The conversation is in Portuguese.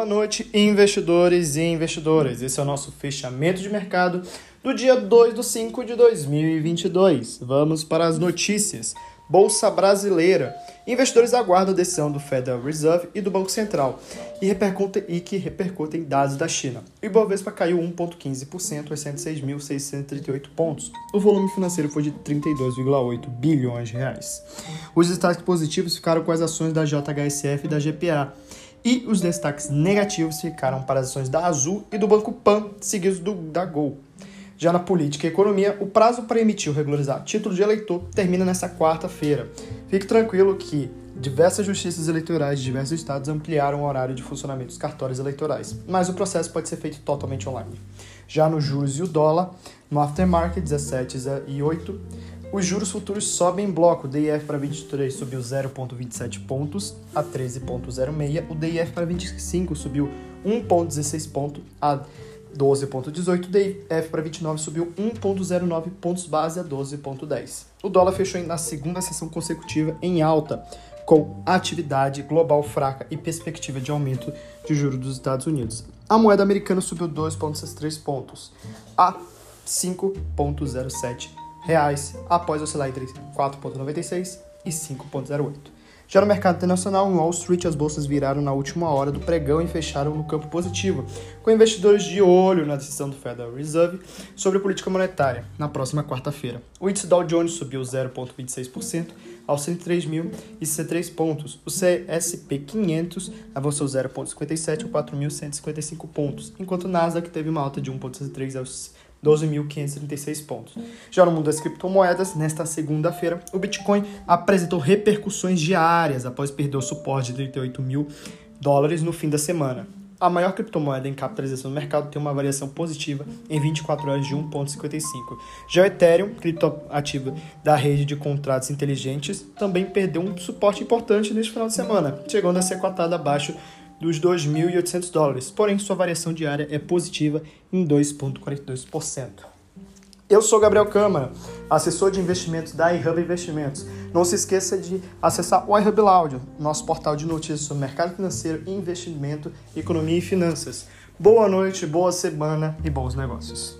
Boa noite, investidores e investidoras. Esse é o nosso fechamento de mercado do dia 2 de 5 de 2022. Vamos para as notícias. Bolsa Brasileira. Investidores aguardam a decisão do Federal Reserve e do Banco Central e, repercutem, e que repercutem dados da China. O Ibovespa caiu 1,15% aos 106.638 pontos. O volume financeiro foi de 32,8 bilhões de reais. Os destaques positivos ficaram com as ações da JHSF e da GPA. E os destaques negativos ficaram para as ações da Azul e do Banco Pan, seguidos do, da Gol. Já na política e economia, o prazo para emitir ou regularizar título de eleitor termina nesta quarta-feira. Fique tranquilo que diversas justiças eleitorais de diversos estados ampliaram o horário de funcionamento dos cartórios eleitorais, mas o processo pode ser feito totalmente online. Já no juros e o dólar, no aftermarket 17 e 8, os juros futuros sobem em bloco. O DIF para 23 subiu 0,27 pontos a 13,06. O DIF para 25 subiu 1,16 pontos a 12,18, DF para 29 subiu 1,09 pontos base a 12,10. O dólar fechou na segunda sessão consecutiva em alta, com atividade global fraca e perspectiva de aumento de juros dos Estados Unidos. A moeda americana subiu 2,63 pontos a 5,07 reais após oscilar entre 4,96 e 5,08. Já no mercado internacional, em Wall Street, as bolsas viraram na última hora do pregão e fecharam no campo positivo, com investidores de olho na decisão do Federal Reserve sobre política monetária na próxima quarta-feira. O índice Dow Jones subiu 0,26% aos 103.063 pontos. O CSP 500 avançou 0,57 a 4.155 pontos, enquanto o Nasdaq teve uma alta de 1,63 aos 12.536 pontos. Já no mundo das criptomoedas, nesta segunda-feira, o Bitcoin apresentou repercussões diárias após perder o suporte de 38 mil dólares no fim da semana. A maior criptomoeda em capitalização no mercado tem uma variação positiva em 24 horas de 1,55. Já o Ethereum, criptoativo da rede de contratos inteligentes, também perdeu um suporte importante neste final de semana, chegando a ser cotado abaixo dos 2.800 dólares, porém sua variação diária é positiva em 2,42%. Eu sou Gabriel Câmara, assessor de investimentos da iHub Investimentos. Não se esqueça de acessar o iHub Audio, nosso portal de notícias sobre mercado financeiro, investimento, economia e finanças. Boa noite, boa semana e bons negócios.